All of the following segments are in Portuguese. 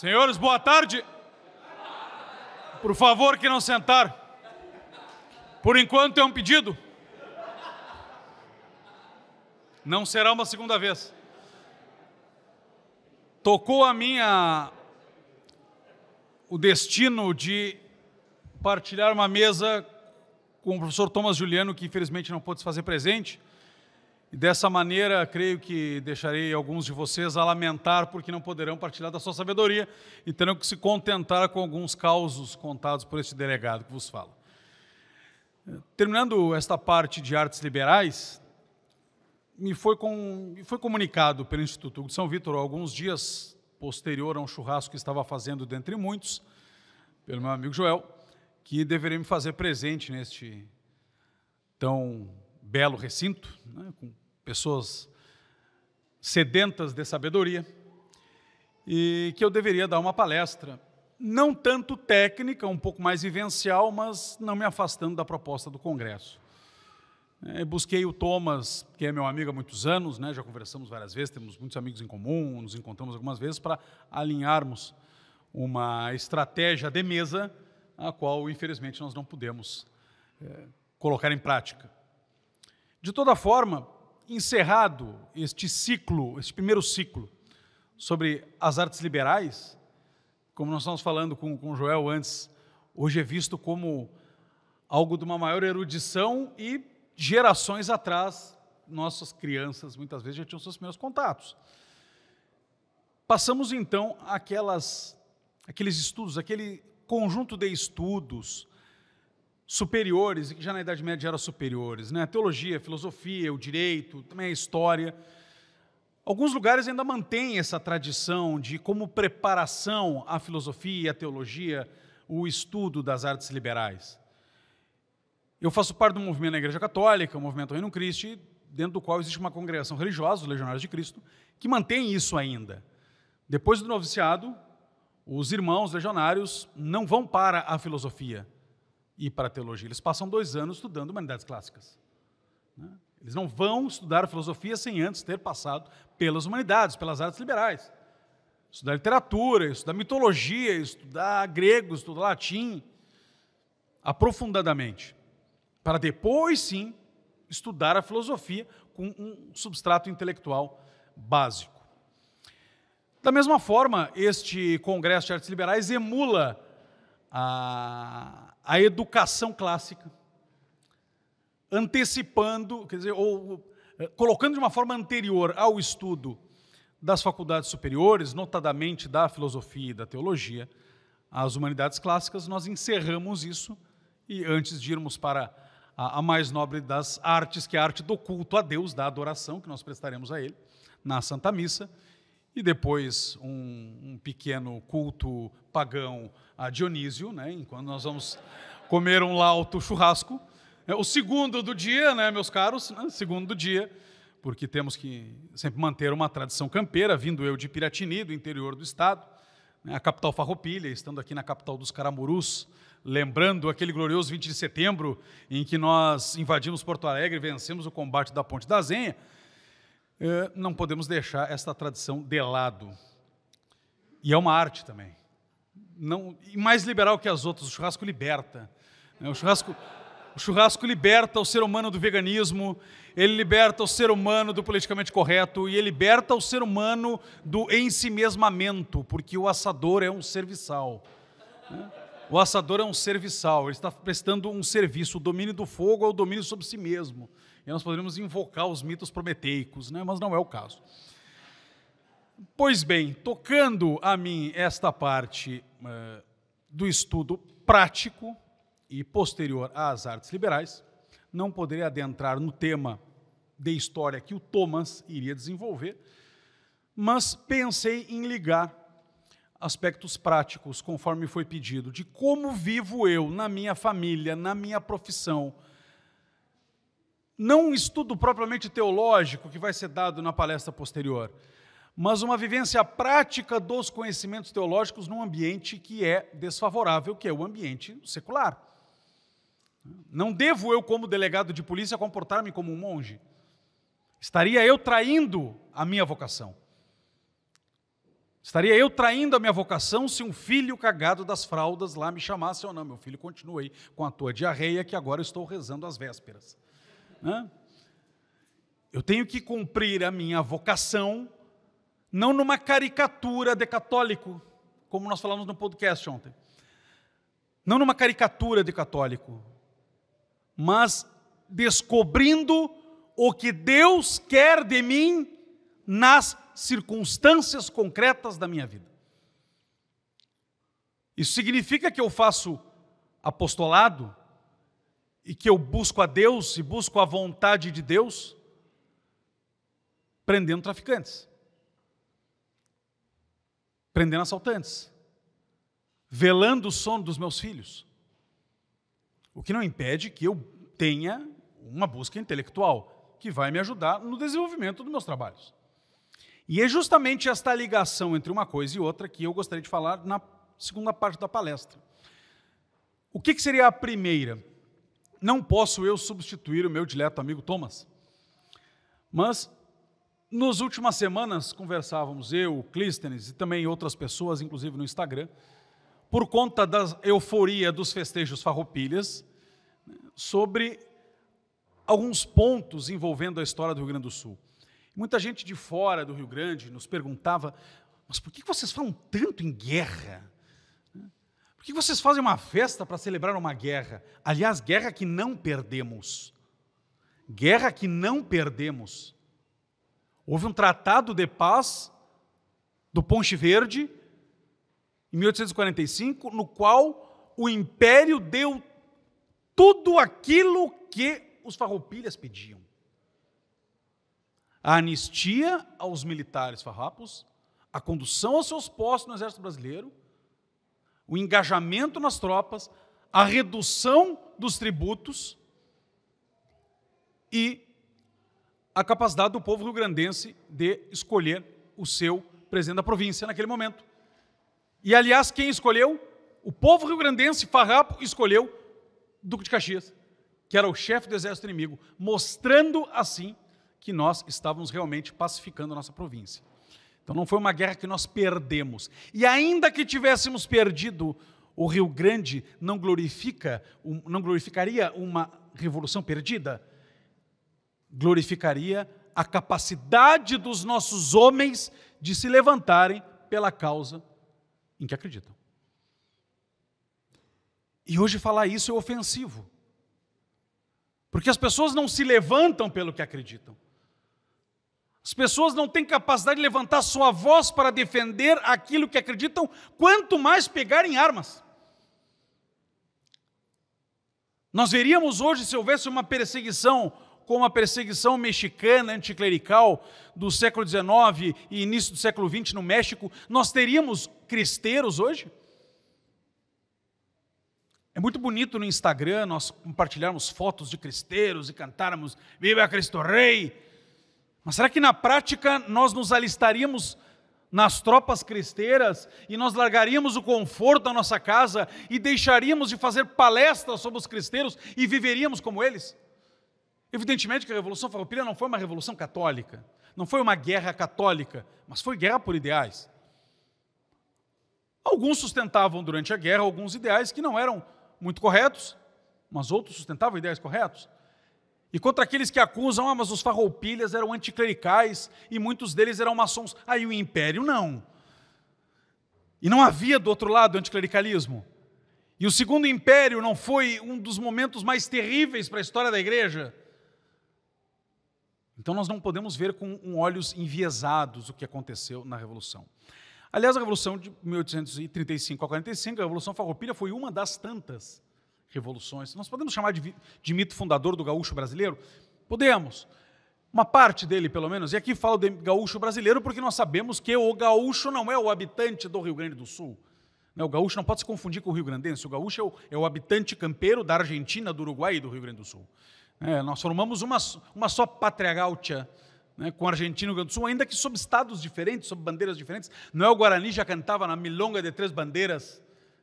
Senhores, boa tarde. Por favor, que não sentar. Por enquanto é um pedido. Não será uma segunda vez. Tocou a minha o destino de partilhar uma mesa com o professor Thomas Juliano, que infelizmente não pôde se fazer presente. E dessa maneira, creio que deixarei alguns de vocês a lamentar porque não poderão partilhar da sua sabedoria e terão que se contentar com alguns causos contados por este delegado que vos fala. Terminando esta parte de artes liberais, me foi, com, me foi comunicado pelo Instituto de São Vítor, alguns dias posterior a um churrasco que estava fazendo dentre muitos, pelo meu amigo Joel, que deveria me fazer presente neste tão belo recinto, né, com pessoas sedentas de sabedoria, e que eu deveria dar uma palestra, não tanto técnica, um pouco mais vivencial, mas não me afastando da proposta do Congresso. É, busquei o Thomas, que é meu amigo há muitos anos, né, já conversamos várias vezes, temos muitos amigos em comum, nos encontramos algumas vezes para alinharmos uma estratégia de mesa, a qual, infelizmente, nós não pudemos é, colocar em prática. De toda forma, encerrado este ciclo, este primeiro ciclo, sobre as artes liberais, como nós estamos falando com, com Joel antes, hoje é visto como algo de uma maior erudição e gerações atrás, nossas crianças muitas vezes já tinham seus primeiros contatos. Passamos então aquelas, aqueles estudos, aquele conjunto de estudos superiores, que já na Idade Média eram superiores, né? a teologia, a filosofia, o direito, também a história. Alguns lugares ainda mantêm essa tradição de, como preparação à filosofia e à teologia, o estudo das artes liberais. Eu faço parte do movimento da Igreja Católica, o movimento Reino Christi, dentro do qual existe uma congregação religiosa, os Legionários de Cristo, que mantém isso ainda. Depois do noviciado, os irmãos legionários não vão para a filosofia, e para teologia. Eles passam dois anos estudando humanidades clássicas. Né? Eles não vão estudar filosofia sem antes ter passado pelas humanidades, pelas artes liberais. Estudar literatura, estudar mitologia, estudar grego, estudar latim, aprofundadamente, para depois sim estudar a filosofia com um substrato intelectual básico. Da mesma forma, este Congresso de Artes Liberais emula a, a educação clássica, antecipando, quer dizer, ou eh, colocando de uma forma anterior ao estudo das faculdades superiores, notadamente da filosofia e da teologia, as humanidades clássicas, nós encerramos isso e antes de irmos para a, a mais nobre das artes, que é a arte do culto a Deus, da adoração que nós prestaremos a Ele na Santa Missa, e depois um, um pequeno culto pagão a Dionísio, né, enquanto nós vamos comer um lauto churrasco. É o segundo do dia, né, meus caros, né, segundo do dia, porque temos que sempre manter uma tradição campeira, vindo eu de Piratini, do interior do estado, né, a capital farroupilha, estando aqui na capital dos Caramurus, lembrando aquele glorioso 20 de setembro em que nós invadimos Porto Alegre e vencemos o combate da Ponte da Zenha, não podemos deixar esta tradição de lado. E é uma arte também. Não, e mais liberal que as outras, o churrasco liberta. Né? O churrasco, o churrasco liberta o ser humano do veganismo, ele liberta o ser humano do politicamente correto e ele liberta o ser humano do ensimesmamento, porque o assador é um serviçal. Né? O assador é um serviçal, ele está prestando um serviço. O domínio do fogo é o domínio sobre si mesmo. E nós poderíamos invocar os mitos prometeicos, né? mas não é o caso. Pois bem, tocando a mim esta parte uh, do estudo prático e posterior às artes liberais, não poderia adentrar no tema de história que o Thomas iria desenvolver, mas pensei em ligar aspectos práticos, conforme foi pedido, de como vivo eu na minha família, na minha profissão, não um estudo propriamente teológico que vai ser dado na palestra posterior, mas uma vivência prática dos conhecimentos teológicos num ambiente que é desfavorável, que é o ambiente secular. Não devo eu, como delegado de polícia, comportar-me como um monge. Estaria eu traindo a minha vocação. Estaria eu traindo a minha vocação se um filho cagado das fraldas lá me chamasse ou não? Meu filho continua aí com a tua diarreia que agora estou rezando as vésperas. Né? Eu tenho que cumprir a minha vocação, não numa caricatura de católico, como nós falamos no podcast ontem. Não numa caricatura de católico, mas descobrindo o que Deus quer de mim nas circunstâncias concretas da minha vida. Isso significa que eu faço apostolado e que eu busco a Deus e busco a vontade de Deus prendendo traficantes, prendendo assaltantes, velando o sono dos meus filhos. O que não impede que eu tenha uma busca intelectual que vai me ajudar no desenvolvimento dos meus trabalhos. E é justamente esta ligação entre uma coisa e outra que eu gostaria de falar na segunda parte da palestra. O que, que seria a primeira? Não posso eu substituir o meu dileto amigo Thomas, mas nas últimas semanas conversávamos, eu, Clístenes e também outras pessoas, inclusive no Instagram, por conta da euforia dos festejos farroupilhas, sobre alguns pontos envolvendo a história do Rio Grande do Sul. Muita gente de fora do Rio Grande nos perguntava: mas por que vocês falam tanto em guerra? Por que vocês fazem uma festa para celebrar uma guerra? Aliás, guerra que não perdemos. Guerra que não perdemos. Houve um tratado de paz do Ponte Verde, em 1845, no qual o império deu tudo aquilo que os farroupilhas pediam a anistia aos militares farrapos, a condução aos seus postos no Exército Brasileiro, o engajamento nas tropas, a redução dos tributos e a capacidade do povo rio-grandense de escolher o seu presidente da província naquele momento. E, aliás, quem escolheu? O povo rio-grandense, farrapo, escolheu Duque de Caxias, que era o chefe do exército inimigo, mostrando assim que nós estávamos realmente pacificando a nossa província. Então não foi uma guerra que nós perdemos. E ainda que tivéssemos perdido, o Rio Grande não glorifica, não glorificaria uma revolução perdida? Glorificaria a capacidade dos nossos homens de se levantarem pela causa em que acreditam. E hoje falar isso é ofensivo. Porque as pessoas não se levantam pelo que acreditam. As pessoas não têm capacidade de levantar sua voz para defender aquilo que acreditam, quanto mais pegarem armas. Nós veríamos hoje, se houvesse uma perseguição, como a perseguição mexicana anticlerical do século XIX e início do século XX no México, nós teríamos cristeiros hoje? É muito bonito no Instagram nós compartilharmos fotos de cristeiros e cantarmos Viva Cristo Rei! Mas será que na prática nós nos alistaríamos nas tropas cristeiras e nós largaríamos o conforto da nossa casa e deixaríamos de fazer palestras sobre os cristeiros e viveríamos como eles? Evidentemente que a Revolução Farroupilha não foi uma revolução católica, não foi uma guerra católica, mas foi guerra por ideais. Alguns sustentavam durante a guerra alguns ideais que não eram muito corretos, mas outros sustentavam ideais corretos. E contra aqueles que acusam, ah, mas os farroupilhas eram anticlericais e muitos deles eram maçons. Aí o império não. E não havia do outro lado anticlericalismo. E o segundo império não foi um dos momentos mais terríveis para a história da igreja. Então nós não podemos ver com olhos enviesados o que aconteceu na Revolução. Aliás, a Revolução de 1835 a 45, a Revolução Farroupilha foi uma das tantas revoluções. Nós podemos chamar de, de mito fundador do gaúcho brasileiro? Podemos. Uma parte dele, pelo menos. E aqui falo de gaúcho brasileiro porque nós sabemos que o gaúcho não é o habitante do Rio Grande do Sul. Né, o gaúcho não pode se confundir com o Rio Grandense. O gaúcho é o, é o habitante campeiro da Argentina, do Uruguai e do Rio Grande do Sul. É, nós formamos uma, uma só pátria gaúcha né, com Argentina e o Rio Grande do Sul, ainda que sob estados diferentes, sob bandeiras diferentes. Não é o Guarani já cantava na milonga de três bandeiras.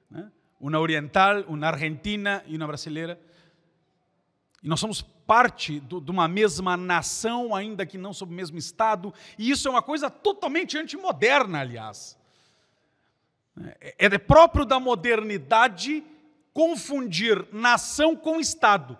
Né? Uma oriental, uma argentina e uma brasileira. E nós somos parte do, de uma mesma nação, ainda que não sob o mesmo Estado, e isso é uma coisa totalmente antimoderna, aliás. É, é próprio da modernidade confundir nação com Estado.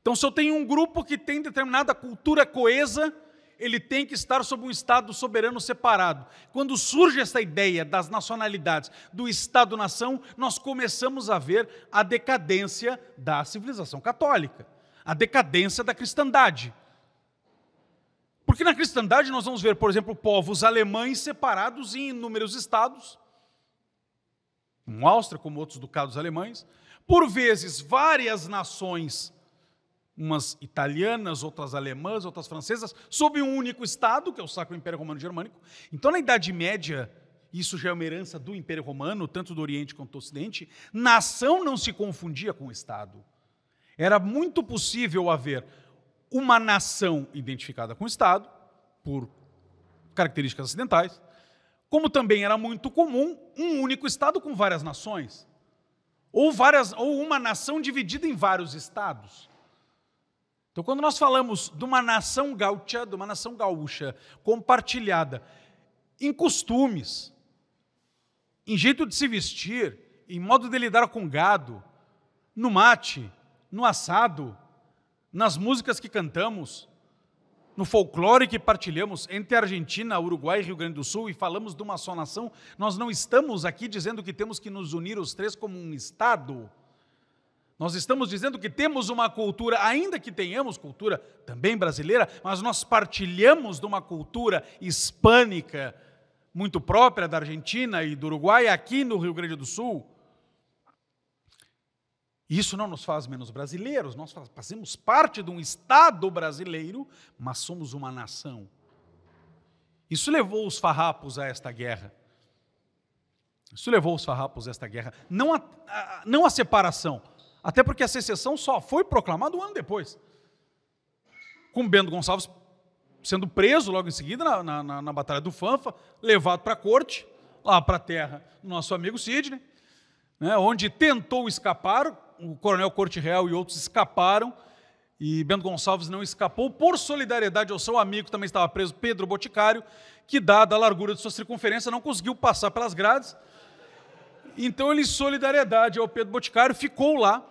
Então, se eu tenho um grupo que tem determinada cultura coesa, ele tem que estar sob um Estado soberano separado. Quando surge essa ideia das nacionalidades, do Estado-nação, nós começamos a ver a decadência da civilização católica, a decadência da cristandade. Porque na cristandade nós vamos ver, por exemplo, povos alemães separados em inúmeros estados, como Áustria, como outros ducados alemães, por vezes várias nações umas italianas, outras alemãs, outras francesas, sob um único Estado, que é o Sacro Império Romano Germânico. Então, na Idade Média, isso já é uma herança do Império Romano, tanto do Oriente quanto do Ocidente, nação não se confundia com Estado. Era muito possível haver uma nação identificada com o Estado, por características ocidentais, como também era muito comum um único Estado com várias nações, ou, várias, ou uma nação dividida em vários estados. Então, quando nós falamos de uma nação gaúcha, de uma nação gaúcha compartilhada em costumes, em jeito de se vestir, em modo de lidar com gado, no mate, no assado, nas músicas que cantamos, no folclore que partilhamos entre Argentina, Uruguai e Rio Grande do Sul e falamos de uma só nação, nós não estamos aqui dizendo que temos que nos unir os três como um Estado. Nós estamos dizendo que temos uma cultura, ainda que tenhamos cultura também brasileira, mas nós partilhamos de uma cultura hispânica muito própria da Argentina e do Uruguai, aqui no Rio Grande do Sul. Isso não nos faz menos brasileiros, nós fazemos parte de um Estado brasileiro, mas somos uma nação. Isso levou os farrapos a esta guerra. Isso levou os farrapos a esta guerra. Não a, a não a separação, até porque a secessão só foi proclamada um ano depois. Com Bento Gonçalves sendo preso logo em seguida na, na, na Batalha do Fanfa, levado para a corte, lá para a terra do nosso amigo Sidney, né, onde tentou escapar, o coronel Corte Real e outros escaparam, e Bento Gonçalves não escapou por solidariedade ao seu amigo, também estava preso, Pedro Boticário, que, dada a largura de sua circunferência, não conseguiu passar pelas grades. Então ele, solidariedade ao Pedro Boticário, ficou lá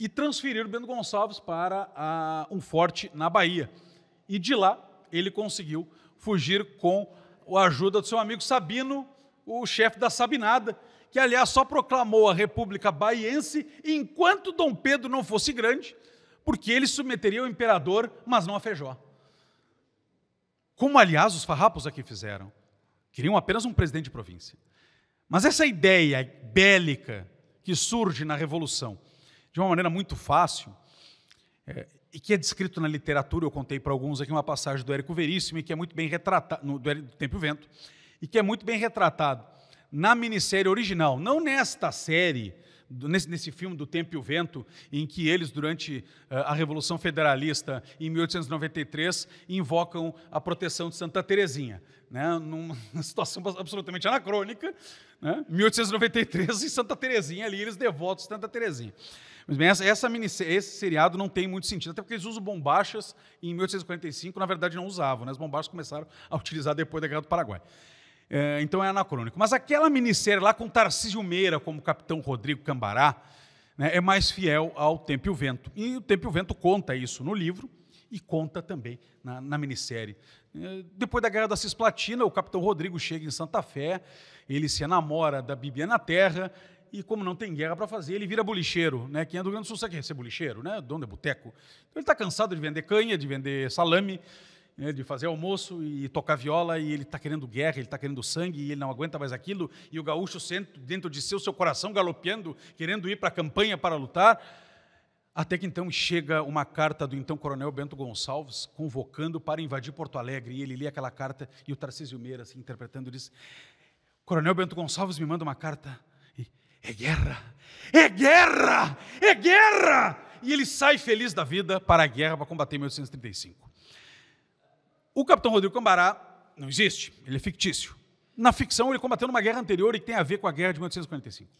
e transferiram Bento Gonçalves para a, um forte na Bahia. E de lá ele conseguiu fugir com a ajuda do seu amigo Sabino, o chefe da Sabinada, que aliás só proclamou a República Baiense enquanto Dom Pedro não fosse grande, porque ele submeteria o imperador, mas não a Feijó. Como aliás os farrapos aqui fizeram. Queriam apenas um presidente de província. Mas essa ideia bélica que surge na Revolução, de uma maneira muito fácil, é, e que é descrito na literatura, eu contei para alguns aqui uma passagem do Érico Veríssimo, e que é muito bem retratado, do, do Tempo e Vento, e que é muito bem retratado na minissérie original, não nesta série, nesse, nesse filme do Tempo e o Vento, em que eles, durante uh, a Revolução Federalista, em 1893, invocam a proteção de Santa Teresinha, né, numa situação absolutamente anacrônica, né, 1893, em Santa Teresinha, ali eles devotos Santa Teresinha. Mas bem, essa, essa esse seriado não tem muito sentido, até porque eles usam bombachas e em 1845, na verdade, não usavam. Né? As bombachas começaram a utilizar depois da Guerra do Paraguai. É, então é anacrônico. Mas aquela minissérie lá com Tarcísio Meira como capitão Rodrigo Cambará né, é mais fiel ao Tempo e o Vento. E o Tempo e o Vento conta isso no livro e conta também na, na minissérie. É, depois da Guerra da Cisplatina, o capitão Rodrigo chega em Santa Fé, ele se enamora da Bibiana Terra e como não tem guerra para fazer, ele vira bolicheiro, né? Quem é do Rio Grande Sul sabe que é ser bolicheiro, né? Dono de boteco. Então ele está cansado de vender canha, de vender salame, né? de fazer almoço e tocar viola, e ele está querendo guerra, ele está querendo sangue, e ele não aguenta mais aquilo, e o gaúcho dentro de seu, seu coração galopeando, querendo ir para a campanha para lutar. Até que então chega uma carta do então coronel Bento Gonçalves, convocando para invadir Porto Alegre, e ele lê aquela carta, e o Tarcísio Meira, assim, interpretando, diz, Coronel Bento Gonçalves me manda uma carta é guerra, é guerra, é guerra! E ele sai feliz da vida para a guerra para combater em 1835. O capitão Rodrigo Cambará não existe, ele é fictício. Na ficção, ele combateu numa guerra anterior e que tem a ver com a guerra de 1845,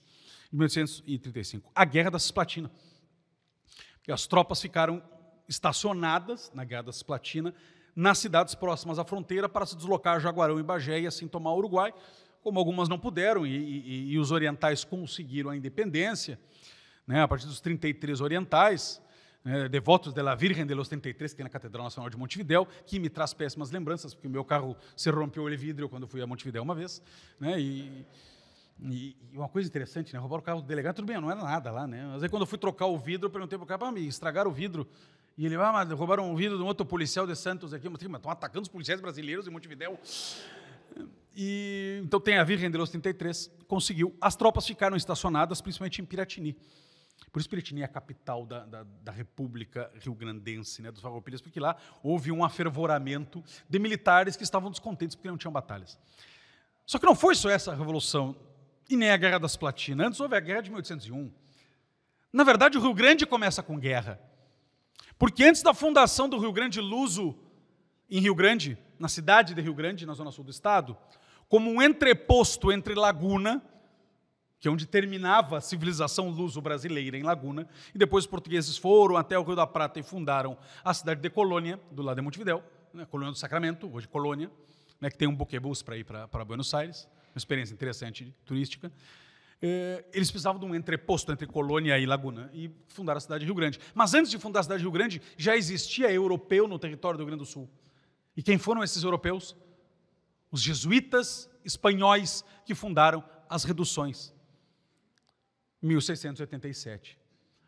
de 1835, a Guerra da Cisplatina. Porque as tropas ficaram estacionadas na Guerra da Cisplatina nas cidades próximas à fronteira para se deslocar a Jaguarão e Bagé e assim tomar o Uruguai como algumas não puderam, e, e, e os orientais conseguiram a independência, né, a partir dos 33 orientais, né, devotos da Virgem de los 33, que tem na Catedral Nacional de Montevidéu, que me traz péssimas lembranças, porque o meu carro se rompeu o vidro quando fui a Montevidéu uma vez. Né, e, e, uma coisa interessante, né, roubaram o carro do delegado, tudo bem, não era nada lá. Né, mas aí quando eu fui trocar o vidro, eu perguntei para o cara, me estragaram o vidro. E ele, ah, mas roubaram o vidro de um outro policial de Santos aqui. Mas estão atacando os policiais brasileiros em Montevidéu. E, então tem a Virgem de los 33, conseguiu. As tropas ficaram estacionadas, principalmente em Piratini. Por isso Piratini é a capital da, da, da República Rio-Grandense, né, dos Farroupilhas, porque lá houve um afervoramento de militares que estavam descontentes porque não tinham batalhas. Só que não foi só essa revolução, e nem a Guerra das Platinas. Antes houve a Guerra de 1801. Na verdade, o Rio Grande começa com guerra. Porque antes da fundação do Rio Grande Luso, em Rio Grande, na cidade de Rio Grande, na zona sul do estado, como um entreposto entre Laguna, que é onde terminava a civilização luso-brasileira em Laguna, e depois os portugueses foram até o Rio da Prata e fundaram a cidade de Colônia, do lado de Montevidéu, né, Colônia do Sacramento, hoje Colônia, né, que tem um buquebus para ir para Buenos Aires, uma experiência interessante turística. Eh, eles precisavam de um entreposto entre Colônia e Laguna e fundaram a cidade de Rio Grande. Mas antes de fundar a cidade de Rio Grande, já existia europeu no território do Rio Grande do Sul. E quem foram esses europeus? Os jesuítas espanhóis que fundaram as reduções. 1687.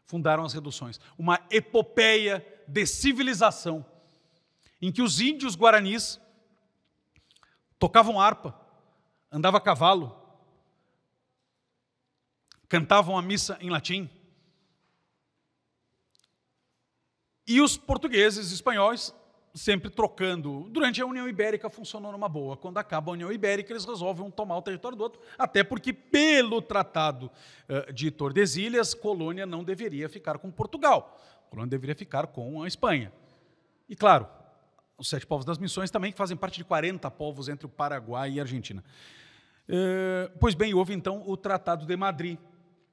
Fundaram as reduções. Uma epopeia de civilização em que os índios guaranis tocavam harpa, andavam a cavalo, cantavam a missa em latim. E os portugueses e espanhóis sempre trocando. Durante a União Ibérica funcionou numa boa. Quando acaba a União Ibérica, eles resolvem um tomar o território do outro, até porque, pelo Tratado uh, de Tordesilhas, Colônia não deveria ficar com Portugal. Colônia deveria ficar com a Espanha. E, claro, os sete povos das missões também, fazem parte de 40 povos entre o Paraguai e a Argentina. Uh, pois bem, houve então o Tratado de Madrid.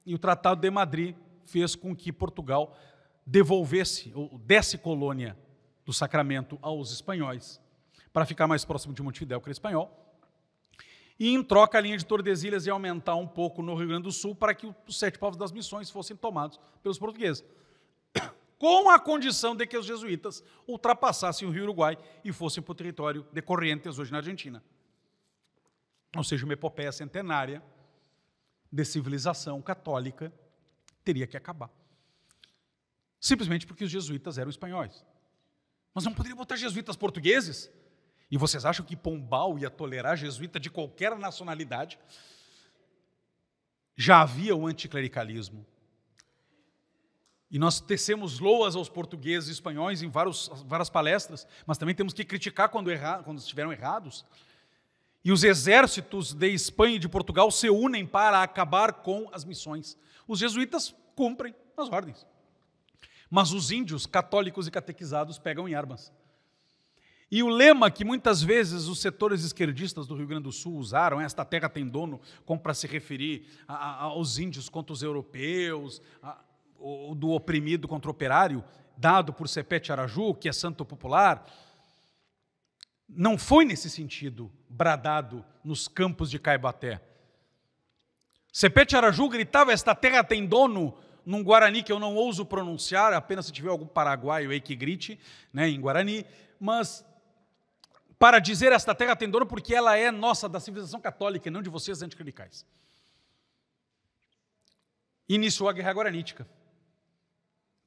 E o Tratado de Madrid fez com que Portugal devolvesse, ou desse colônia do Sacramento aos espanhóis, para ficar mais próximo de Montevidéu, que era espanhol. E, em troca, a linha de Tordesilhas ia aumentar um pouco no Rio Grande do Sul para que os sete povos das missões fossem tomados pelos portugueses. Com a condição de que os jesuítas ultrapassassem o Rio Uruguai e fossem para o território de Corrientes, hoje na Argentina. Ou seja, uma epopeia centenária de civilização católica teria que acabar. Simplesmente porque os jesuítas eram espanhóis. Nós não poderíamos botar jesuítas portugueses? E vocês acham que Pombal ia tolerar jesuíta de qualquer nacionalidade? Já havia o anticlericalismo. E nós tecemos loas aos portugueses e espanhóis em vários, várias palestras, mas também temos que criticar quando, erra, quando estiveram errados. E os exércitos de Espanha e de Portugal se unem para acabar com as missões. Os jesuítas cumprem as ordens. Mas os índios, católicos e catequizados, pegam em armas. E o lema que muitas vezes os setores esquerdistas do Rio Grande do Sul usaram, esta terra tem dono, como para se referir a, a, aos índios contra os europeus, a, o, do oprimido contra o operário, dado por Sepete Araju, que é santo popular, não foi nesse sentido bradado nos campos de Caibaté. Sepete Araju gritava: Esta terra tem dono, num Guarani que eu não ouso pronunciar, apenas se tiver algum paraguaio aí que grite, né, em Guarani, mas para dizer esta terra tem dono porque ela é nossa, da civilização católica e não de vocês anticlericais. Iniciou a Guerra Guaranítica.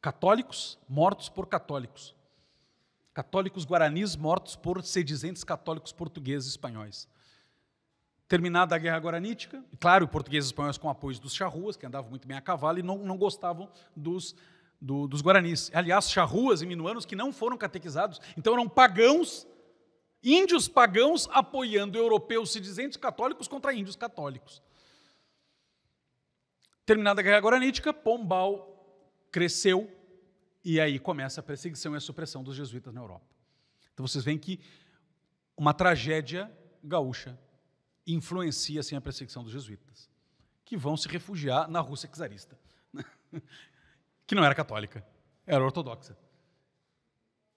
Católicos mortos por católicos. Católicos guaranis mortos por sedizentes católicos portugueses e espanhóis. Terminada a Guerra Guaranítica, claro, portugueses e espanhóis com apoio dos charruas, que andavam muito bem a cavalo e não, não gostavam dos, do, dos guaranis. Aliás, charruas e minuanos que não foram catequizados, então eram pagãos, índios pagãos apoiando europeus sedizentes católicos contra índios católicos. Terminada a Guerra Guaranítica, Pombal cresceu e aí começa a perseguição e a supressão dos jesuítas na Europa. Então vocês veem que uma tragédia gaúcha influencia assim, a perseguição dos jesuítas, que vão se refugiar na Rússia czarista, que não era católica, era ortodoxa.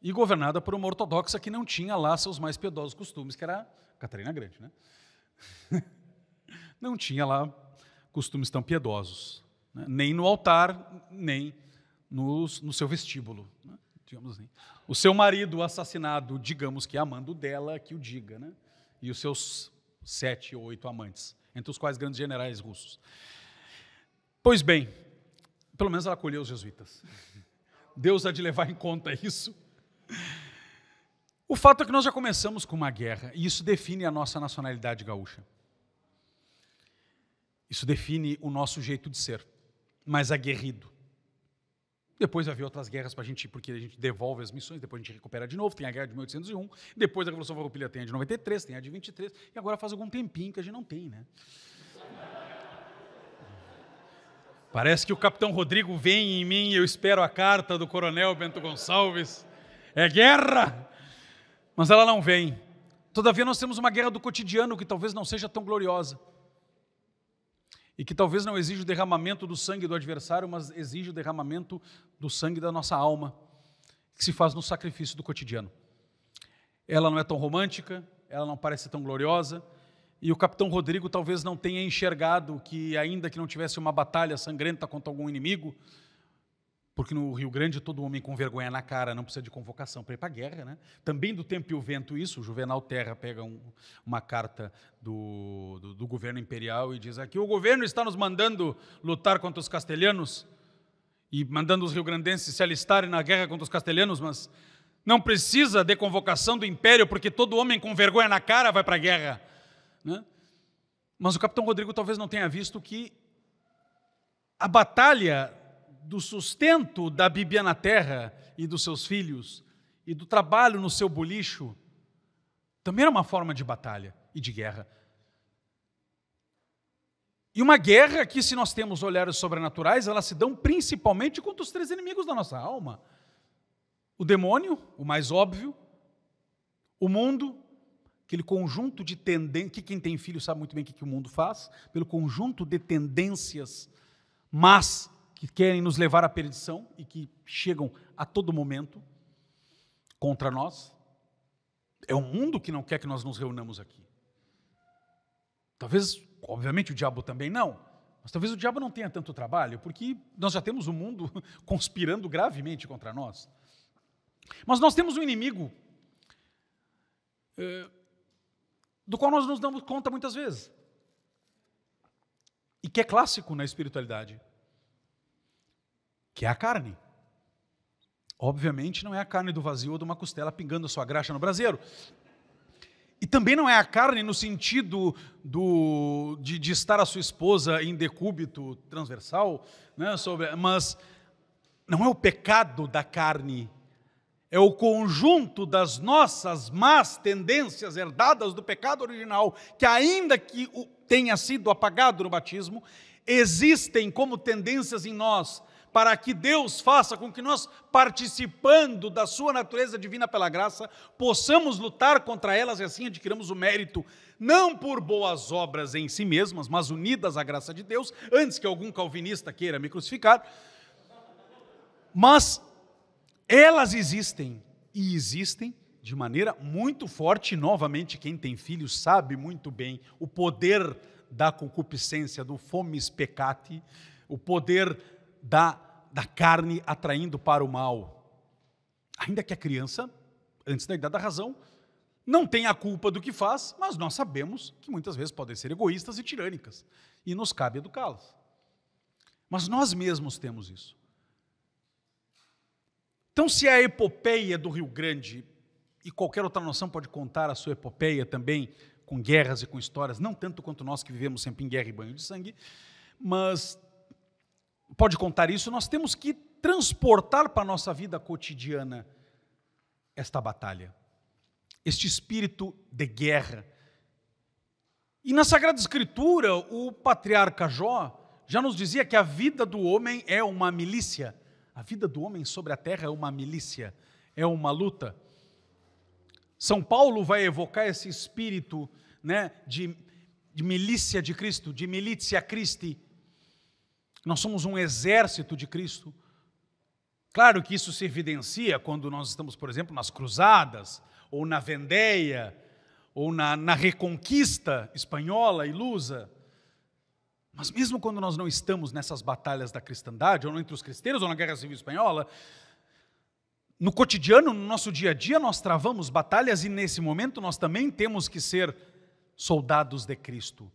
E governada por uma ortodoxa que não tinha lá seus mais piedosos costumes, que era Catarina Grande. Né? não tinha lá costumes tão piedosos, né? nem no altar, nem no, no seu vestíbulo. Né? Digamos assim. O seu marido assassinado, digamos que amando dela, que o diga, né? e os seus sete ou oito amantes, entre os quais grandes generais russos. Pois bem, pelo menos ela acolheu os jesuítas. Deus há de levar em conta isso. O fato é que nós já começamos com uma guerra, e isso define a nossa nacionalidade gaúcha. Isso define o nosso jeito de ser, mais aguerrido. Depois haver outras guerras para a gente, porque a gente devolve as missões, depois a gente recupera de novo. Tem a guerra de 1801, depois a Revolução Farroupilha tem a de 93, tem a de 23, e agora faz algum tempinho que a gente não tem, né? Parece que o capitão Rodrigo vem em mim e eu espero a carta do coronel Bento Gonçalves. É guerra! Mas ela não vem. Todavia, nós temos uma guerra do cotidiano que talvez não seja tão gloriosa e que talvez não exija o derramamento do sangue do adversário, mas exige o derramamento do sangue da nossa alma, que se faz no sacrifício do cotidiano. Ela não é tão romântica, ela não parece tão gloriosa, e o capitão Rodrigo talvez não tenha enxergado que, ainda que não tivesse uma batalha sangrenta contra algum inimigo, porque no Rio Grande todo homem com vergonha na cara não precisa de convocação para ir para a guerra. Né? Também do Tempo e o Vento isso, o Juvenal Terra pega um, uma carta do, do, do, governo imperial e diz aqui o governo está nos mandando lutar contra os castelhanos e mandando os rio-grandenses se alistarem na guerra contra os castelhanos, mas não precisa de convocação do império porque todo homem com vergonha na cara vai para a guerra. Né? Mas o capitão Rodrigo talvez não tenha visto que a batalha do sustento da Bíblia na terra e dos seus filhos, e do trabalho no seu bolicho, também era uma forma de batalha e de guerra. E uma guerra que, se nós temos olhares sobrenaturais, elas se dão principalmente contra os três inimigos da nossa alma: o demônio, o mais óbvio, o mundo, aquele conjunto de tendências, que quem tem filho sabe muito bem o que o mundo faz, pelo conjunto de tendências más que querem nos levar à perdição e que chegam a todo momento contra nós. É o mundo que não quer que nós nos reunamos aqui. Talvez, obviamente, o diabo também não, mas talvez o diabo não tenha tanto trabalho, porque nós já temos o mundo conspirando gravemente contra nós. Mas nós temos um inimigo é, do qual nós nos damos conta muitas vezes, e que é clássico na espiritualidade que é a carne. Obviamente não é a carne do vazio ou de uma costela pingando a sua graxa no braseiro. E também não é a carne no sentido do, de, de estar a sua esposa em decúbito transversal, né, sobre, mas não é o pecado da carne, é o conjunto das nossas más tendências herdadas do pecado original, que ainda que tenha sido apagado no batismo, existem como tendências em nós para que Deus faça com que nós, participando da sua natureza divina pela graça, possamos lutar contra elas e assim adquiramos o mérito, não por boas obras em si mesmas, mas unidas à graça de Deus, antes que algum calvinista queira me crucificar. Mas elas existem e existem de maneira muito forte, novamente, quem tem filhos sabe muito bem o poder da concupiscência, do fomes peccati, o poder da da carne atraindo para o mal. Ainda que a criança, antes da idade da razão, não tenha a culpa do que faz, mas nós sabemos que muitas vezes podem ser egoístas e tirânicas, e nos cabe educá-las. Mas nós mesmos temos isso. Então, se a epopeia do Rio Grande, e qualquer outra nação pode contar a sua epopeia também, com guerras e com histórias, não tanto quanto nós que vivemos sempre em guerra e banho de sangue, mas pode contar isso, nós temos que transportar para a nossa vida cotidiana esta batalha, este espírito de guerra. E na Sagrada Escritura, o patriarca Jó já nos dizia que a vida do homem é uma milícia. A vida do homem sobre a terra é uma milícia, é uma luta. São Paulo vai evocar esse espírito né, de, de milícia de Cristo, de milícia Christi, nós somos um exército de Cristo. Claro que isso se evidencia quando nós estamos, por exemplo, nas cruzadas, ou na Vendéia, ou na, na Reconquista espanhola e lusa. Mas mesmo quando nós não estamos nessas batalhas da cristandade, ou entre os cristãos, ou na Guerra Civil Espanhola, no cotidiano, no nosso dia a dia, nós travamos batalhas e nesse momento nós também temos que ser soldados de Cristo.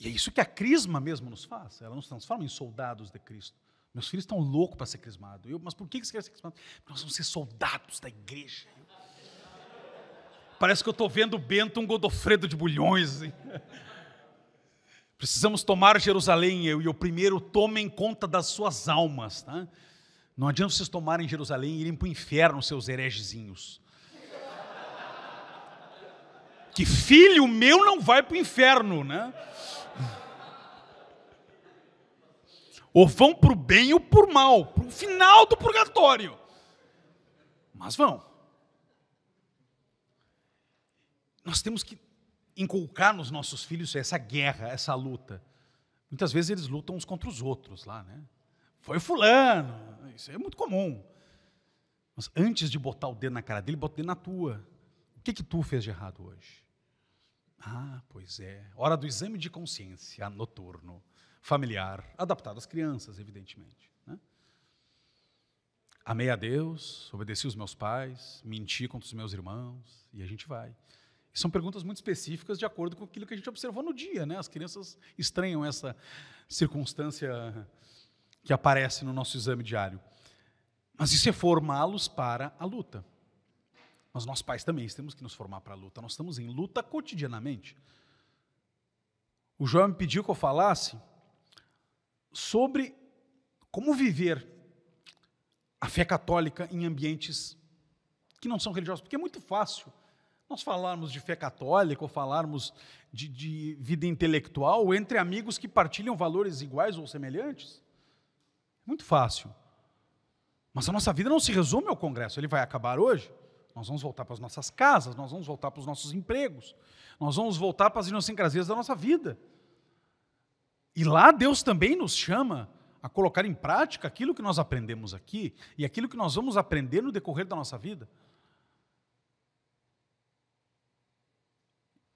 E é isso que a crisma mesmo nos faz, ela nos transforma em soldados de Cristo. Meus filhos estão loucos para ser crismados. mas por que você quer ser crismado? Porque nós vamos ser soldados da igreja. Parece que eu estou vendo Bento um Godofredo de bulhões. Assim. Precisamos tomar Jerusalém, eu e o primeiro tomem conta das suas almas. Tá? Não adianta vocês tomarem Jerusalém e irem para o inferno, seus heregezinhos. Que filho meu não vai para o inferno, né? Ou vão para o bem ou para o mal, para o final do purgatório. Mas vão. Nós temos que inculcar nos nossos filhos essa guerra, essa luta. Muitas vezes eles lutam uns contra os outros lá, né? Foi fulano, isso é muito comum. Mas antes de botar o dedo na cara dele, bota o dedo na tua. O que que tu fez de errado hoje? Ah, pois é. Hora do exame de consciência noturno, familiar, adaptado às crianças, evidentemente. Né? Amei a Deus, obedeci os meus pais, menti contra os meus irmãos, e a gente vai. São perguntas muito específicas de acordo com aquilo que a gente observou no dia. Né? As crianças estranham essa circunstância que aparece no nosso exame diário. Mas isso é formá-los para a luta. Mas nós pais também temos que nos formar para a luta. Nós estamos em luta cotidianamente. O João me pediu que eu falasse sobre como viver a fé católica em ambientes que não são religiosos, porque é muito fácil nós falarmos de fé católica ou falarmos de, de vida intelectual entre amigos que partilham valores iguais ou semelhantes? Muito fácil. Mas a nossa vida não se resume ao Congresso, ele vai acabar hoje. Nós vamos voltar para as nossas casas, nós vamos voltar para os nossos empregos, nós vamos voltar para as idiosincrasias da nossa vida. E lá Deus também nos chama a colocar em prática aquilo que nós aprendemos aqui e aquilo que nós vamos aprender no decorrer da nossa vida.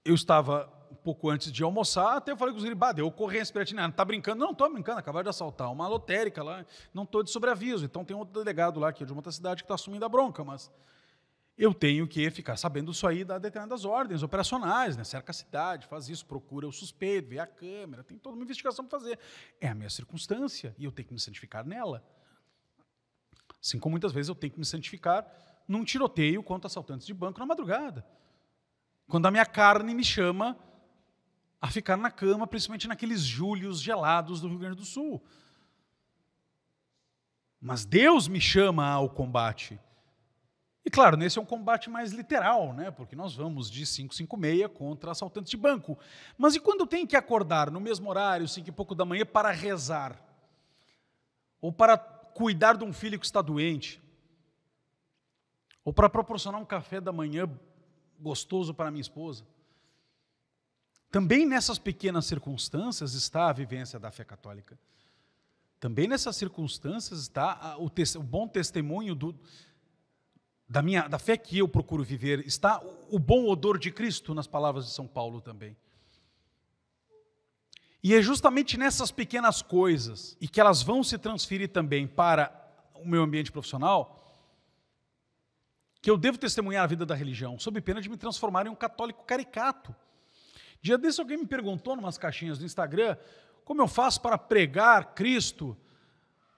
eu estava um pouco antes de almoçar, até eu falei com os gringos, deu ocorrência não está brincando? Não, estou brincando, acabaram de assaltar uma lotérica lá, não estou de sobreaviso, então tem outro delegado lá, que é de uma outra cidade, que está assumindo a bronca, mas eu tenho que ficar sabendo isso aí da determinadas ordens operacionais, né? cerca a cidade, faz isso, procura o suspeito, vê a câmera, tem toda uma investigação para fazer. É a minha circunstância, e eu tenho que me santificar nela. Assim como muitas vezes eu tenho que me santificar num tiroteio contra assaltantes de banco na madrugada. Quando a minha carne me chama a ficar na cama, principalmente naqueles júlios gelados do Rio Grande do Sul. Mas Deus me chama ao combate. E claro, nesse é um combate mais literal, né? porque nós vamos de 556 contra assaltantes de banco. Mas e quando tenho que acordar no mesmo horário, 5 e pouco da manhã, para rezar? Ou para cuidar de um filho que está doente? Ou para proporcionar um café da manhã gostoso para minha esposa. Também nessas pequenas circunstâncias está a vivência da fé católica. Também nessas circunstâncias está o, o bom testemunho do, da, minha, da fé que eu procuro viver, está o, bom odor de Cristo nas palavras de São Paulo também. E é justamente nessas pequenas coisas, e que elas vão se transferir também para o meu ambiente profissional, que eu devo testemunhar a vida da religião, sob pena de me transformar em um católico caricato. Dia desse alguém me perguntou, numas caixinhas do Instagram, como eu faço para pregar Cristo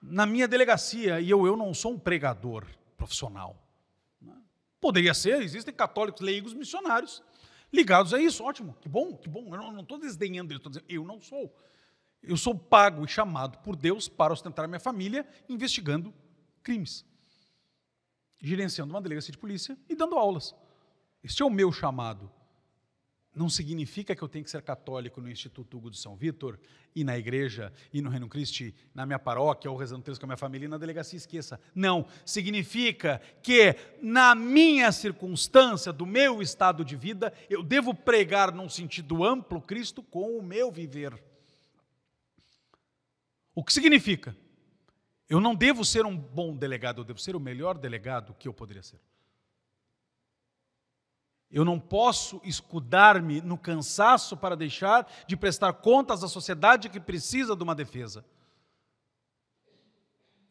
na minha delegacia, e eu, eu não sou um pregador profissional. Poderia ser, existem católicos leigos missionários ligados a isso, ótimo, que bom, que bom, eu não estou desdenhando ele, estou dizendo, eu não sou. Eu sou pago e chamado por Deus para ostentar minha família investigando crimes gerenciando uma delegacia de polícia e dando aulas. Este é o meu chamado. Não significa que eu tenho que ser católico no Instituto Hugo de São Vitor, e na igreja, e no Reino Cristo, na minha paróquia, ou rezando texto com a minha família, e na delegacia esqueça. Não. Significa que, na minha circunstância, do meu estado de vida, eu devo pregar num sentido amplo Cristo com o meu viver. O que significa? Eu não devo ser um bom delegado, eu devo ser o melhor delegado que eu poderia ser. Eu não posso escudar-me no cansaço para deixar de prestar contas à sociedade que precisa de uma defesa.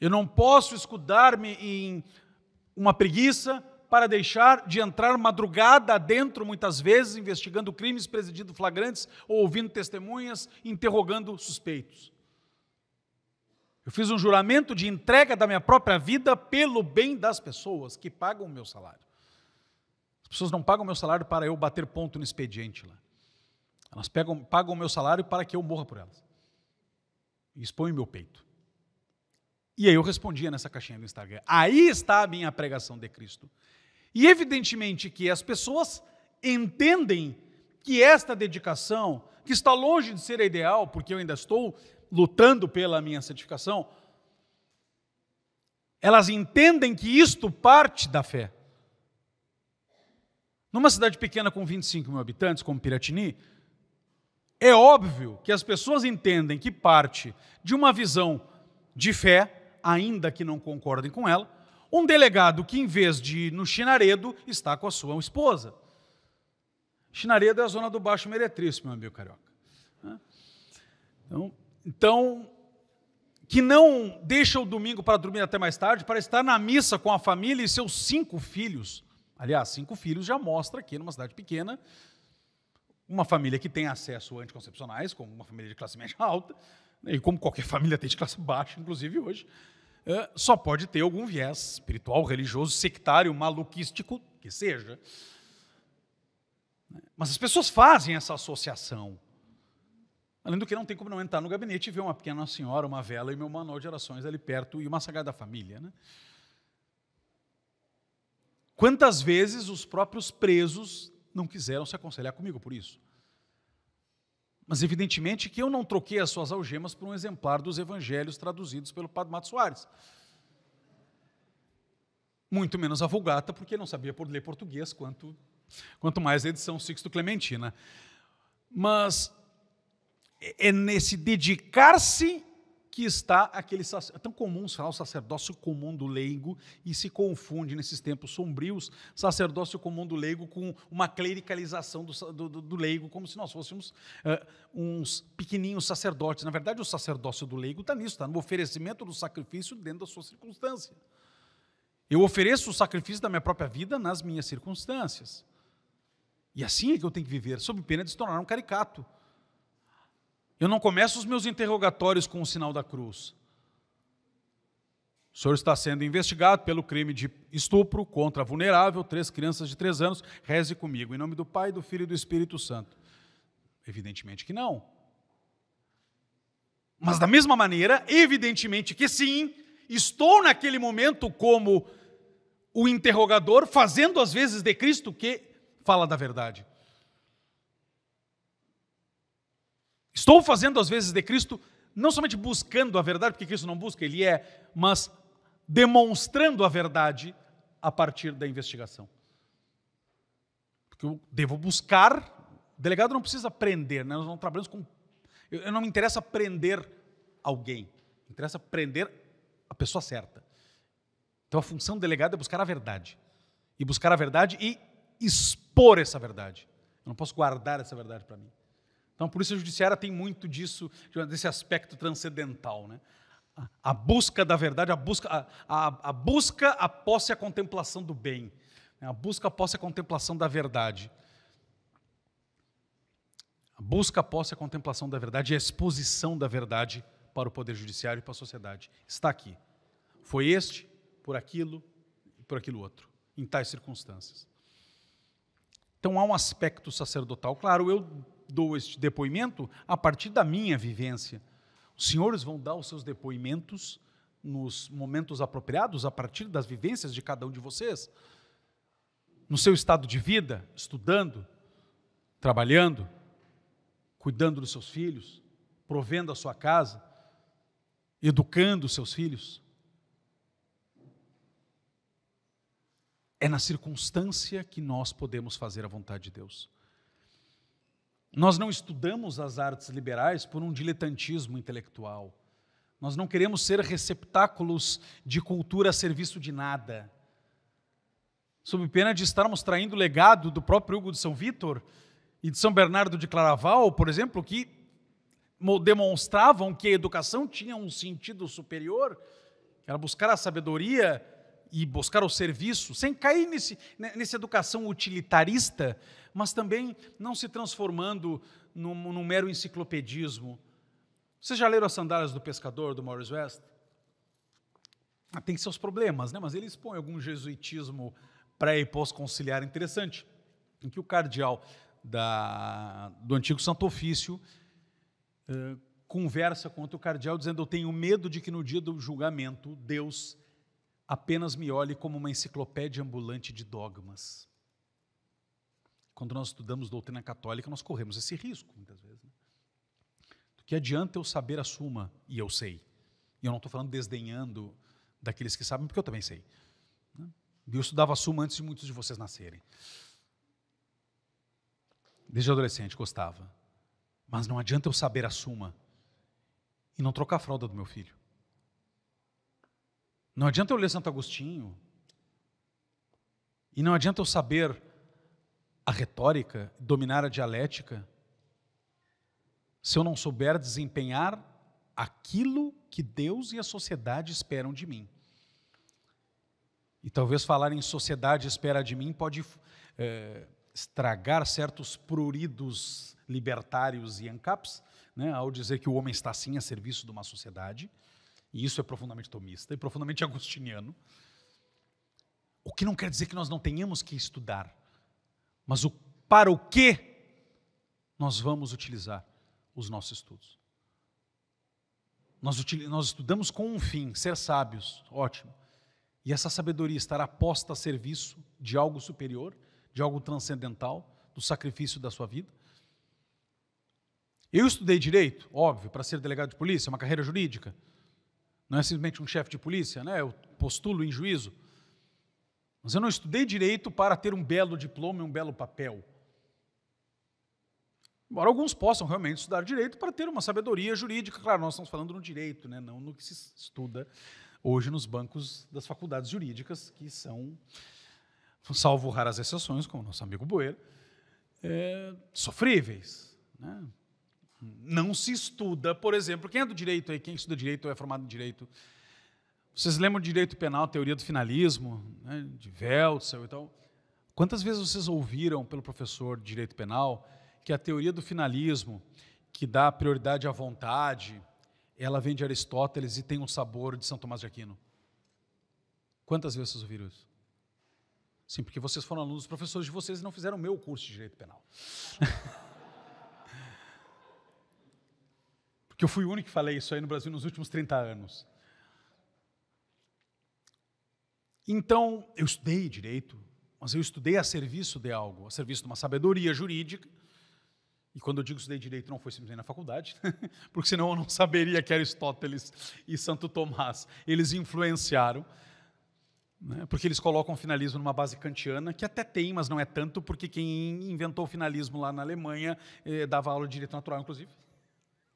Eu não posso escudar-me em uma preguiça para deixar de entrar madrugada dentro, muitas vezes, investigando crimes, presidindo flagrantes, ou ouvindo testemunhas, interrogando suspeitos. Eu fiz um juramento de entrega da minha própria vida pelo bem das pessoas que pagam o meu salário. As pessoas não pagam meu salário para eu bater ponto no expediente lá. Elas pegam, pagam o meu salário para que eu morra por elas. E exponho meu peito. E aí eu respondia nessa caixinha do Instagram. Aí está a minha pregação de Cristo. E evidentemente que as pessoas entendem que esta dedicação, que está longe de ser ideal, porque eu ainda estou lutando pela minha santificação, elas entendem que isto parte da fé. Numa cidade pequena com 25 mil habitantes, como Piratini, é óbvio que as pessoas entendem que parte de uma visão de fé, ainda que não concordem com ela, um delegado que, em vez de ir no Chinaredo, está com a sua esposa. Chinaredo é a zona do Baixo Meretriz, meu amigo carioca. Então, então, que não deixa o domingo para dormir até mais tarde, para estar na missa com a família e seus cinco filhos. Aliás, cinco filhos já mostra aqui numa cidade pequena, uma família que tem acesso a anticoncepcionais, como uma família de classe média alta, e como qualquer família tem de classe baixa, inclusive hoje, é, só pode ter algum viés espiritual, religioso, sectário, maluquístico, que seja. Mas as pessoas fazem essa associação. Além do que não tem como não entrar no gabinete e ver uma pequena senhora, uma vela e meu manual de orações ali perto e uma sagrada família. Né? Quantas vezes os próprios presos não quiseram se aconselhar comigo por isso? Mas evidentemente que eu não troquei as suas algemas por um exemplar dos evangelhos traduzidos pelo Padre Mato Soares. Muito menos a Vulgata, porque não sabia ler português, quanto, quanto mais a edição Sixto Clementina. Mas é nesse dedicar-se que está aquele é tão comum falar o sacerdócio comum do leigo e se confunde nesses tempos sombrios sacerdócio comum do leigo com uma clericalização do, do, do leigo como se nós fôssemos uh, uns pequeninhos sacerdotes. Na verdade o sacerdócio do leigo está nisso está no oferecimento do sacrifício dentro da sua circunstância. Eu ofereço o sacrifício da minha própria vida nas minhas circunstâncias. E assim é que eu tenho que viver sob pena de se tornar um caricato eu não começo os meus interrogatórios com o sinal da cruz. O senhor está sendo investigado pelo crime de estupro contra vulnerável, três crianças de três anos. Reze comigo, em nome do Pai, do Filho e do Espírito Santo. Evidentemente que não. Mas, da mesma maneira, evidentemente que sim, estou naquele momento como o interrogador, fazendo as vezes de Cristo que fala da verdade. Estou fazendo as vezes de Cristo, não somente buscando a verdade, porque Cristo não busca, ele é, mas demonstrando a verdade a partir da investigação. Porque eu devo buscar, o delegado não precisa prender, né? nós não trabalhamos com. Eu, não me interessa prender alguém, me interessa prender a pessoa certa. Então a função do delegado é buscar a verdade. E buscar a verdade e expor essa verdade. Eu não posso guardar essa verdade para mim. Então, por isso judiciária tem muito disso, desse aspecto transcendental. Né? A busca da verdade, a busca, a, a, a busca a posse a contemplação do bem, né? a busca a posse a contemplação da verdade. A busca a posse a contemplação da verdade e a exposição da verdade para o Poder Judiciário e para a sociedade. Está aqui. Foi este, por aquilo e por aquilo outro, em tais circunstâncias. Então há um aspecto sacerdotal. Claro, eu dou este depoimento a partir da minha vivência. Os senhores vão dar os seus depoimentos nos momentos apropriados, a partir das vivências de cada um de vocês. No seu estado de vida, estudando, trabalhando, cuidando dos seus filhos, provendo a sua casa, educando os seus filhos. É na circunstância que nós podemos fazer a vontade de Deus. Nós não estudamos as artes liberais por um diletantismo intelectual. Nós não queremos ser receptáculos de cultura a serviço de nada. sob pena de estarmos traindo o legado do próprio Hugo de São Vítor e de São Bernardo de Claraval, por exemplo, que demonstravam que a educação tinha um sentido superior, era buscar a sabedoria e buscar o serviço, sem cair nesse, nessa educação utilitarista, mas também não se transformando num, num mero enciclopedismo. Vocês já leram as sandálias do pescador, do Morris West? Ah, tem seus problemas, né? mas ele expõe algum jesuitismo pré e pós-conciliar interessante, em que o cardeal da, do antigo Santo Ofício eh, conversa com outro cardeal dizendo: Eu tenho medo de que no dia do julgamento Deus apenas me olhe como uma enciclopédia ambulante de dogmas. Quando nós estudamos doutrina católica, nós corremos esse risco, muitas vezes. Né? Do que adianta eu saber a suma e eu sei? E eu não estou falando desdenhando daqueles que sabem, porque eu também sei. Né? Eu estudava a suma antes de muitos de vocês nascerem. Desde adolescente gostava. Mas não adianta eu saber a suma e não trocar a fralda do meu filho. Não adianta eu ler Santo Agostinho. E não adianta eu saber a retórica, dominar a dialética, se eu não souber desempenhar aquilo que Deus e a sociedade esperam de mim. E talvez falar em sociedade espera de mim pode é, estragar certos pruridos libertários e ancaps, né, ao dizer que o homem está sim a serviço de uma sociedade, e isso é profundamente tomista e profundamente agustiniano. O que não quer dizer que nós não tenhamos que estudar, mas o, para o que nós vamos utilizar os nossos estudos. Nós, nós estudamos com um fim, ser sábios, ótimo. E essa sabedoria estará posta a serviço de algo superior, de algo transcendental, do sacrifício da sua vida. Eu estudei direito, óbvio, para ser delegado de polícia, é uma carreira jurídica. Não é simplesmente um chefe de polícia, né? Eu postulo em juízo. Mas eu não estudei direito para ter um belo diploma e um belo papel. Embora alguns possam realmente estudar direito para ter uma sabedoria jurídica, claro, nós estamos falando no direito, né? não no que se estuda hoje nos bancos das faculdades jurídicas, que são, salvo raras exceções, como nosso amigo Boeira, é, sofríveis. Né? Não se estuda, por exemplo, quem é do direito aí, quem estuda direito ou é formado em direito, vocês lembram de direito penal, teoria do finalismo, né, de Weltzel e tal? Quantas vezes vocês ouviram pelo professor de direito penal que a teoria do finalismo, que dá prioridade à vontade, ela vem de Aristóteles e tem um sabor de São Tomás de Aquino. Quantas vezes vocês ouviram isso? Sim, porque vocês foram alunos, professores de vocês e não fizeram o meu curso de Direito Penal. porque eu fui o único que falei isso aí no Brasil nos últimos 30 anos. Então, eu estudei direito, mas eu estudei a serviço de algo, a serviço de uma sabedoria jurídica, e quando eu digo estudei direito, não foi simplesmente na faculdade, porque senão eu não saberia que Aristóteles e Santo Tomás, eles influenciaram, né, porque eles colocam o finalismo numa base kantiana, que até tem, mas não é tanto, porque quem inventou o finalismo lá na Alemanha eh, dava aula de direito natural, inclusive.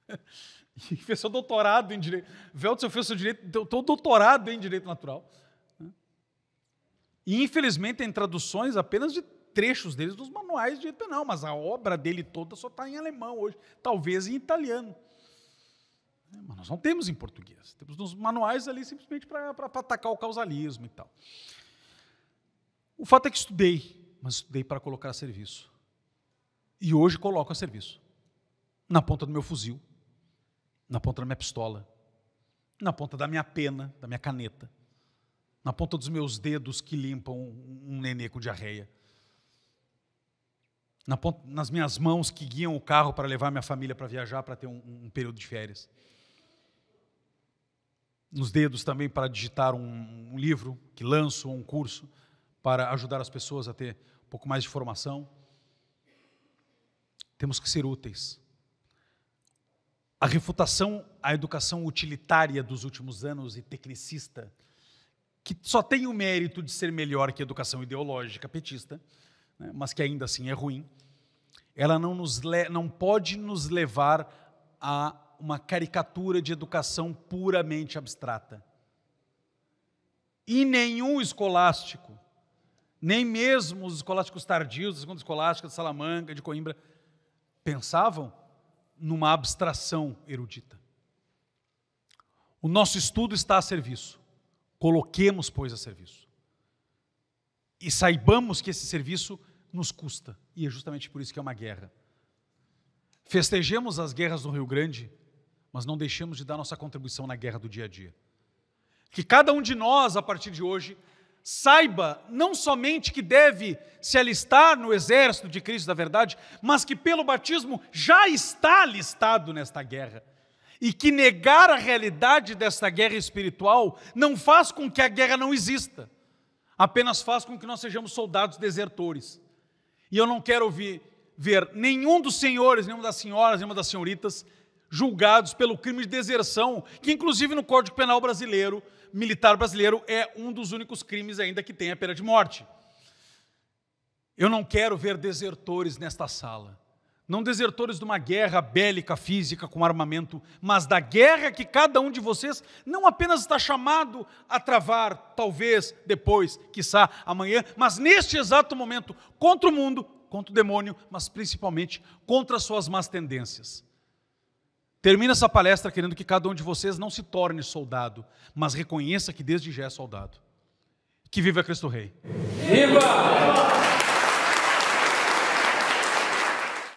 e fez seu doutorado em direito. Weltzel fez seu direito, todo doutorado em direito natural. E infelizmente tem traduções apenas de trechos deles dos manuais de direito penal, mas a obra dele toda só está em alemão hoje, talvez em italiano. Mas nós não temos em português. Temos nos manuais ali simplesmente para atacar o causalismo e tal. O fato é que estudei, mas estudei para colocar a serviço. E hoje coloco a serviço. Na ponta do meu fuzil, na ponta da minha pistola, na ponta da minha pena, da minha caneta, na ponta dos meus dedos que limpam um nenê com diarreia na ponta, nas minhas mãos que guiam o carro para levar minha família para viajar, para ter um, um, período de férias. Nos dedos também para digitar um, um livro que lanço, um curso, para ajudar as pessoas a ter um pouco mais de formação. Temos que ser úteis. A refutação à educação utilitária dos últimos anos e tecnicista, que só tem o mérito de ser melhor que a educação ideológica petista, né, mas que ainda assim é ruim, ela não, nos não pode nos levar a uma caricatura de educação puramente abstrata. E nenhum escolástico, nem mesmo os escolásticos tardios, da segunda escolástica, de Salamanca, de Coimbra, pensavam numa abstração erudita. O nosso estudo está a serviço. Coloquemos, pois, a serviço. E saibamos que esse serviço nos custa. E é justamente por isso que é uma guerra. Festejemos as guerras do Rio Grande, mas não deixemos de dar nossa contribuição na guerra do dia a dia. Que cada um de nós, a partir de hoje, saiba não somente que deve se alistar no exército de Cristo da verdade, mas que pelo batismo já está alistado nesta guerra. E que negar a realidade desta guerra espiritual não faz com que a guerra não exista, apenas faz com que nós sejamos soldados desertores. E eu não quero ouvir, ver nenhum dos senhores, nenhuma das senhoras, nenhuma das senhoritas julgados pelo crime de deserção, que inclusive no Código Penal brasileiro, militar brasileiro, é um dos únicos crimes ainda que tem a pena de morte. Eu não quero ver desertores nesta sala. Não desertores de uma guerra bélica física com armamento, mas da guerra que cada um de vocês não apenas está chamado a travar, talvez depois, quiçá amanhã, mas neste exato momento, contra o mundo, contra o demônio, mas principalmente contra suas más tendências. Termina essa palestra querendo que cada um de vocês não se torne soldado, mas reconheça que desde já é soldado. Que viva Cristo Rei! Viva!